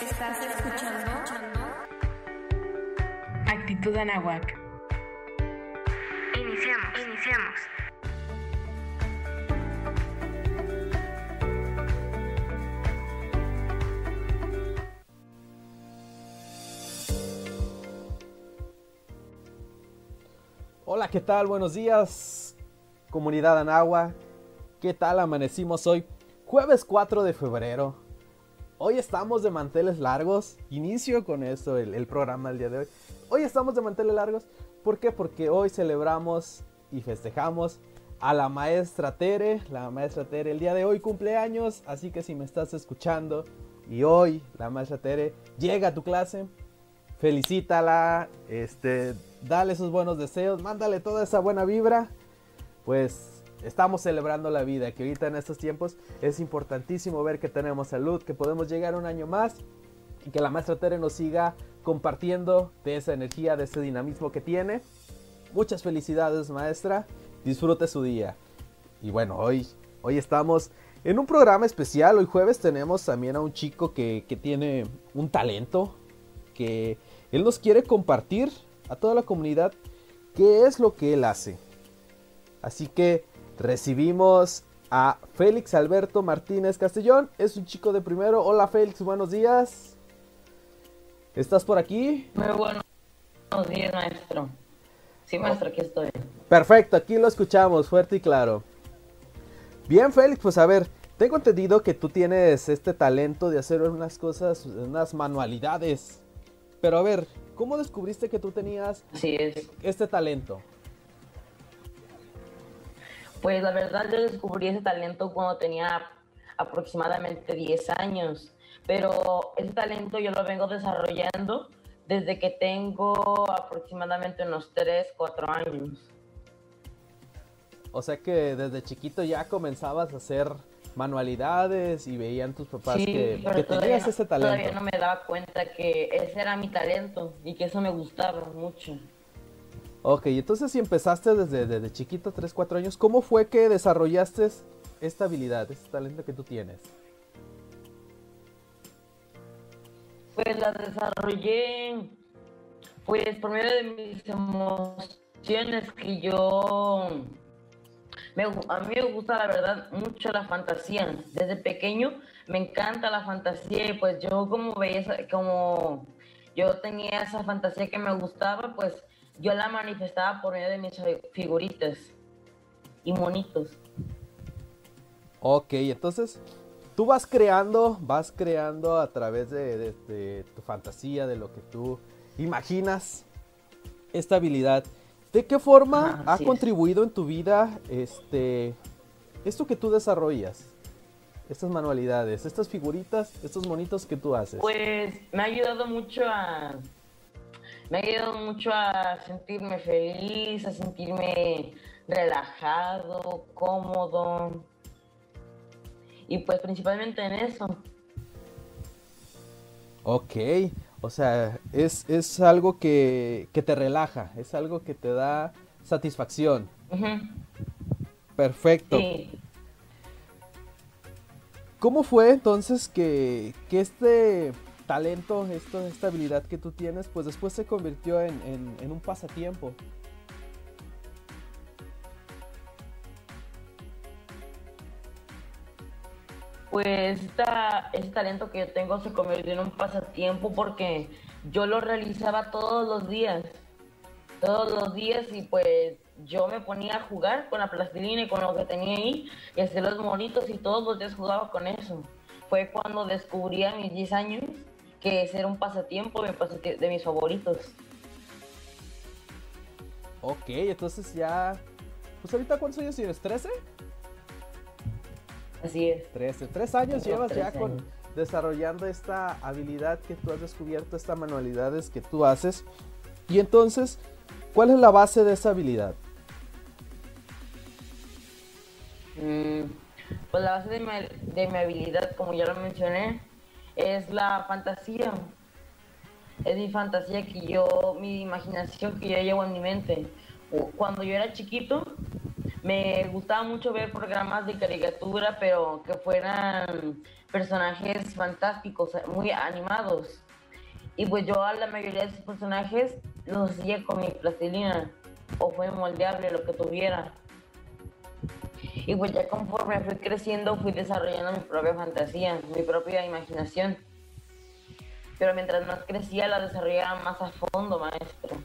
Estás, escuchando Actitud Anahuac. Iniciamos, iniciamos. Hola, ¿qué tal? Buenos días, comunidad Anagua. ¿Qué tal amanecimos hoy? Jueves 4 de febrero. Hoy estamos de manteles largos. Inicio con esto el, programa el día de hoy. Hoy estamos de manteles largos. ¿Por qué? Porque hoy celebramos y festejamos a la maestra Tere. La maestra Tere el día de hoy cumpleaños. Así que si me estás escuchando y hoy la maestra Tere llega a tu clase, felicítala, este, dale sus buenos deseos, mándale toda esa buena vibra. Pues estamos celebrando la vida, que ahorita en estos tiempos es importantísimo ver que tenemos salud, que podemos llegar un año más y que la maestra Tere nos siga compartiendo de esa energía, de ese dinamismo que tiene. Muchas felicidades maestra, disfrute su día. Y bueno, hoy, hoy estamos en un programa especial, hoy jueves tenemos también a un chico que, que tiene un talento, que él nos quiere compartir a toda la comunidad qué es lo que él hace. Así que recibimos a Félix Alberto Martínez Castellón. Es un chico de primero. Hola Félix, buenos días. ¿Estás por aquí? Muy buenos días, maestro. Sí, maestro, aquí estoy. Perfecto, aquí lo escuchamos fuerte y claro. Bien, Félix, pues a ver, tengo entendido que tú tienes este talento de hacer unas cosas, unas manualidades. Pero a ver, ¿cómo descubriste que tú tenías Así es. este talento? Pues la verdad yo descubrí ese talento cuando tenía aproximadamente 10 años, pero ese talento yo lo vengo desarrollando desde que tengo aproximadamente unos 3, 4 años. O sea que desde chiquito ya comenzabas a hacer manualidades y veían tus papás Sí, que, pero que todavía tenías no- ese Todavía talento. no me daba cuenta que ese era mi talento y que eso me gustaba mucho. Ok, entonces si empezaste desde, desde chiquito, 3, 4 años, ¿cómo fue que desarrollaste esta habilidad, este talento que tú tienes? Pues la desarrollé pues por medio de mis emociones que yo me a mí me gusta la verdad mucho la fantasía. Desde pequeño me encanta la fantasía pues yo como veía como yo tenía esa fantasía que me gustaba, pues yo la manifestaba por medio de mis fi- figuritas y monitos. Ok, entonces tú vas creando, vas creando a través de, de- de tu fantasía, de lo que tú imaginas esta habilidad. ¿De qué forma ha es. contribuido en tu vida este esto que tú desarrollas? Estas manualidades, estas figuritas, estos monitos que tú haces. Pues me ha ayudado mucho a. Me ha ayudado mucho a sentirme feliz, a sentirme relajado, cómodo. Y pues principalmente en eso. Ok, o sea, es, es algo que, que te relaja, es algo que te da satisfacción. Perfecto. Sí. ¿Cómo fue entonces que, que este talento, esto, esta habilidad que tú tienes, pues después se convirtió en, en- un pasatiempo? Pues esta, ese talento que yo tengo se convirtió en un pasatiempo porque yo lo realizaba todos los días. Todos los días y pues yo me ponía a jugar con la plastilina y con lo que tenía ahí y hacer los monitos y todos los días jugaba con eso. Fue cuando descubrí a mis 10 años que era un pasatiempo, de mis favoritos. Ok, entonces ya... Pues ahorita cuántos años tienes, ¿13? Así es. 13. Tres años Tengo llevas ya 13 con años. desarrollando esta habilidad que tú has descubierto, estas manualidades que tú haces. Y entonces, ¿cuál es la base de esa habilidad? Mm, Pues la base de mi, de mi habilidad, como ya lo mencioné, es la fantasía. Es mi fantasía que yo, mi imaginación que yo llevo en mi mente. Cuando yo era chiquito, me gustaba mucho ver programas de caricatura, pero que fueran personajes fantásticos, muy animados. Y pues yo a la mayoría de esos personajes los hacía con mi plastilina o fue moldeable lo que tuviera. Y pues ya conforme fui creciendo fui desarrollando mi propia fantasía, mi propia imaginación. Pero mientras más crecía la desarrollaba más a fondo, maestro.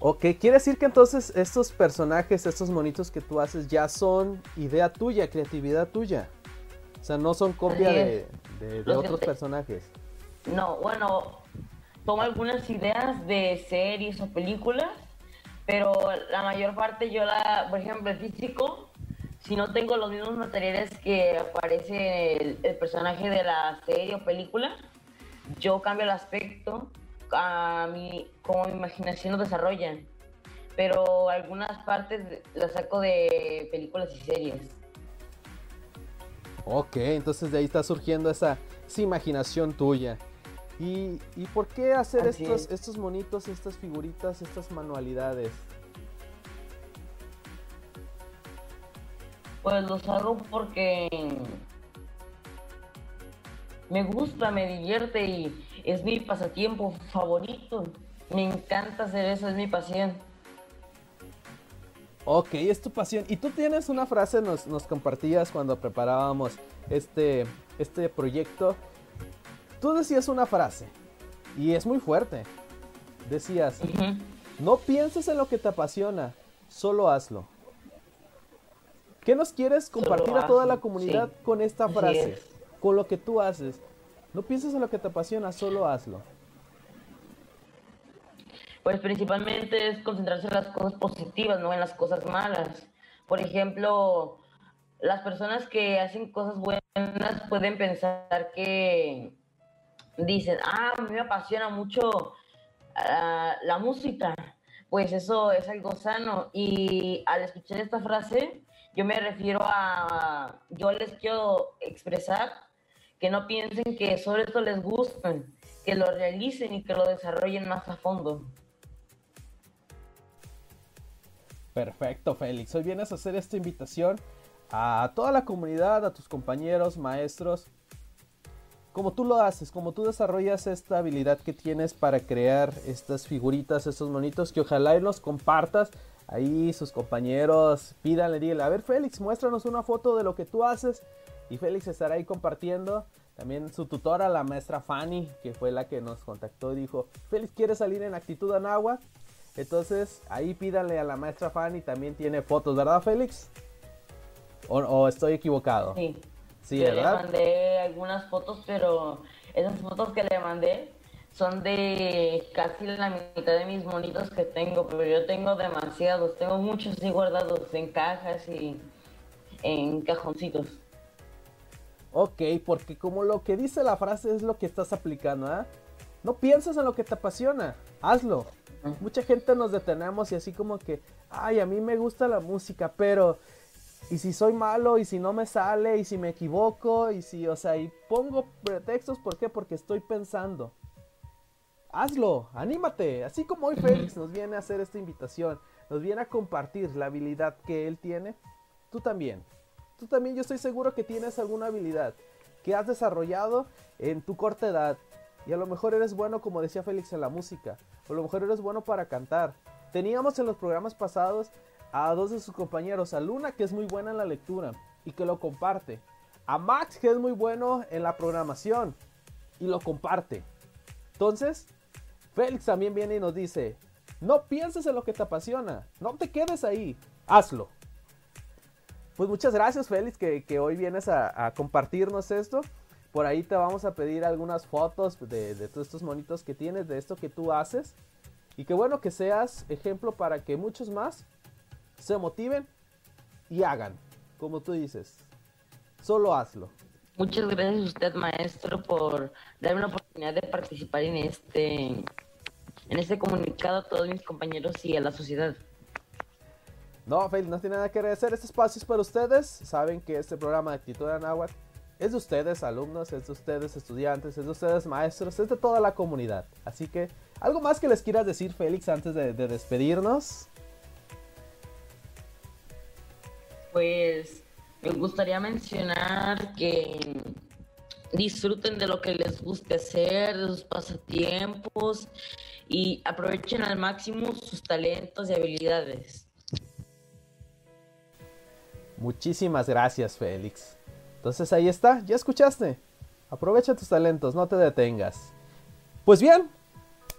Ok, quiere decir que entonces estos personajes, estos monitos que tú haces ya son idea tuya, creatividad tuya. O sea, no son copia de, de, otros personajes. No, bueno, tomo algunas ideas de series o películas, pero la mayor parte yo la, por ejemplo, el físico, si no tengo los mismos materiales que aparece el, el personaje de la serie o película, yo cambio el aspecto a mi, como mi imaginación lo desarrolla. Pero algunas partes las saco de películas y series. Ok, entonces de ahí está surgiendo esa, imaginación tuya. ¿Y, por qué hacer estos, estos monitos, estas figuritas, estas manualidades? Pues los hago porque me gusta, me divierte y es mi pasatiempo favorito. Me encanta hacer eso, es mi pasión. Ok, es tu pasión. Y tú tienes una frase, nos, nos compartías cuando preparábamos este, este proyecto. Tú decías una frase y es muy fuerte. Decías, no pienses en lo que te apasiona, solo hazlo. ¿Qué nos quieres compartir a toda la comunidad con esta frase? Con lo que tú haces. No pienses en lo que te apasiona, solo hazlo. Pues principalmente es concentrarse en las cosas positivas, no en las cosas malas. Por ejemplo, las personas que hacen cosas buenas pueden pensar que dicen, ah, a mí me apasiona mucho ah, la música. Pues eso es algo sano. Y al escuchar esta frase, yo me refiero a, yo les quiero expresar que no piensen que solo esto les gusta, que lo realicen y que lo desarrollen más a fondo. Perfecto, Félix. Hoy vienes a hacer esta invitación a toda la comunidad, a tus compañeros, maestros. Como tú lo haces, como tú desarrollas esta habilidad que tienes para crear estas figuritas, estos monitos, que ojalá y nos compartas. Ahí sus compañeros, pídanle, a ver Félix, muéstranos una foto de lo que tú haces y Félix estará ahí compartiendo. También su tutora, la maestra Fanny, que fue la que nos contactó, dijo, Félix quiere salir en actitud agua Entonces ahí pídale a la maestra Fanny, también tiene fotos, ¿verdad Félix? ¿O, estoy equivocado? Sí. Sí, ¿verdad? Le mandé algunas fotos, pero esas fotos que le mandé son de casi la mitad de mis monitos que tengo, pero yo tengo demasiados, tengo muchos así guardados en cajas y en cajoncitos. Ok, porque como lo que dice la frase es lo que estás aplicando, ¿ah? No pienses en lo que te apasiona, hazlo. Mucha gente nos detenemos y así como que, ay, a mí me gusta la música, pero y si soy malo y si no me sale y si me equivoco y si, o sea, y pongo pretextos, ¿por qué? Porque estoy pensando. Hazlo, anímate, así como hoy Félix nos viene a hacer esta invitación, nos viene a compartir la habilidad que él tiene, tú también tú también yo estoy seguro que tienes alguna habilidad que has desarrollado en tu corta edad. Y a lo mejor eres bueno, como decía Félix, en la música. O a lo mejor eres bueno para cantar. Teníamos en los programas pasados a dos de sus compañeros. A Luna, que es muy buena en la lectura y que lo comparte. A Max, que es muy bueno en la programación y lo comparte. Entonces, Félix también viene y nos dice, no pienses en lo que te apasiona. No te quedes ahí. Hazlo. Pues muchas gracias, Félix, que, hoy vienes a, compartirnos esto. Por ahí te vamos a pedir algunas fotos de, todos estos monitos que tienes, de esto que tú haces. Y que bueno que seas ejemplo para que muchos más se motiven y hagan, como tú dices. Solo hazlo. Muchas gracias a usted, maestro, por darme la oportunidad de participar en este, en este comunicado a todos mis compañeros y a la sociedad. No, Félix, no tiene nada que agradecer. Este espacio es para ustedes. Saben que este programa de Actitud de Nahuatl es de ustedes, alumnos, es de ustedes, estudiantes, es de ustedes, maestros, es de toda la comunidad. Así que, ¿algo más que les quieras decir, Félix, antes de, despedirnos? Pues me gustaría mencionar que disfruten de lo que les guste hacer, de sus pasatiempos y aprovechen al máximo sus talentos y habilidades. Muchísimas gracias, Félix. Entonces ahí está, ya escuchaste. Aprovecha tus talentos, no te detengas. Pues bien,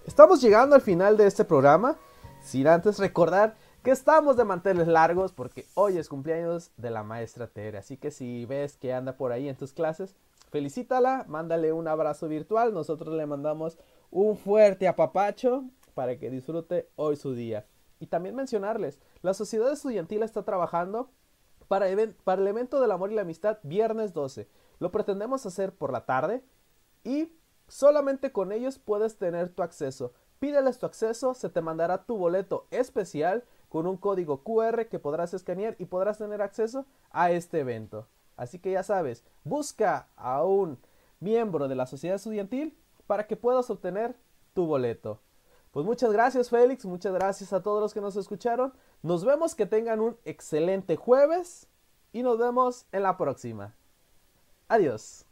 estamos llegando al final de este programa. Sin antes recordar que estamos de manteles largos porque hoy es cumpleaños de la maestra Tere. Así que si ves que anda por ahí en tus clases, felicítala, mándale un abrazo virtual. Nosotros le mandamos un fuerte apapacho para que disfrute hoy su día. Y también mencionarles, la sociedad estudiantil está trabajando para, para el evento del amor y la amistad viernes 12. Lo pretendemos hacer por la tarde y solamente con ellos puedes tener tu acceso. Pídeles tu acceso, se te mandará tu boleto especial con un código QR que podrás escanear y podrás tener acceso a este evento. Así que ya sabes, busca a un miembro de la sociedad estudiantil para que puedas obtener tu boleto. Pues muchas gracias Félix, muchas gracias a todos los que nos escucharon. Nos vemos, que tengan un excelente jueves y nos vemos en la próxima. Adiós.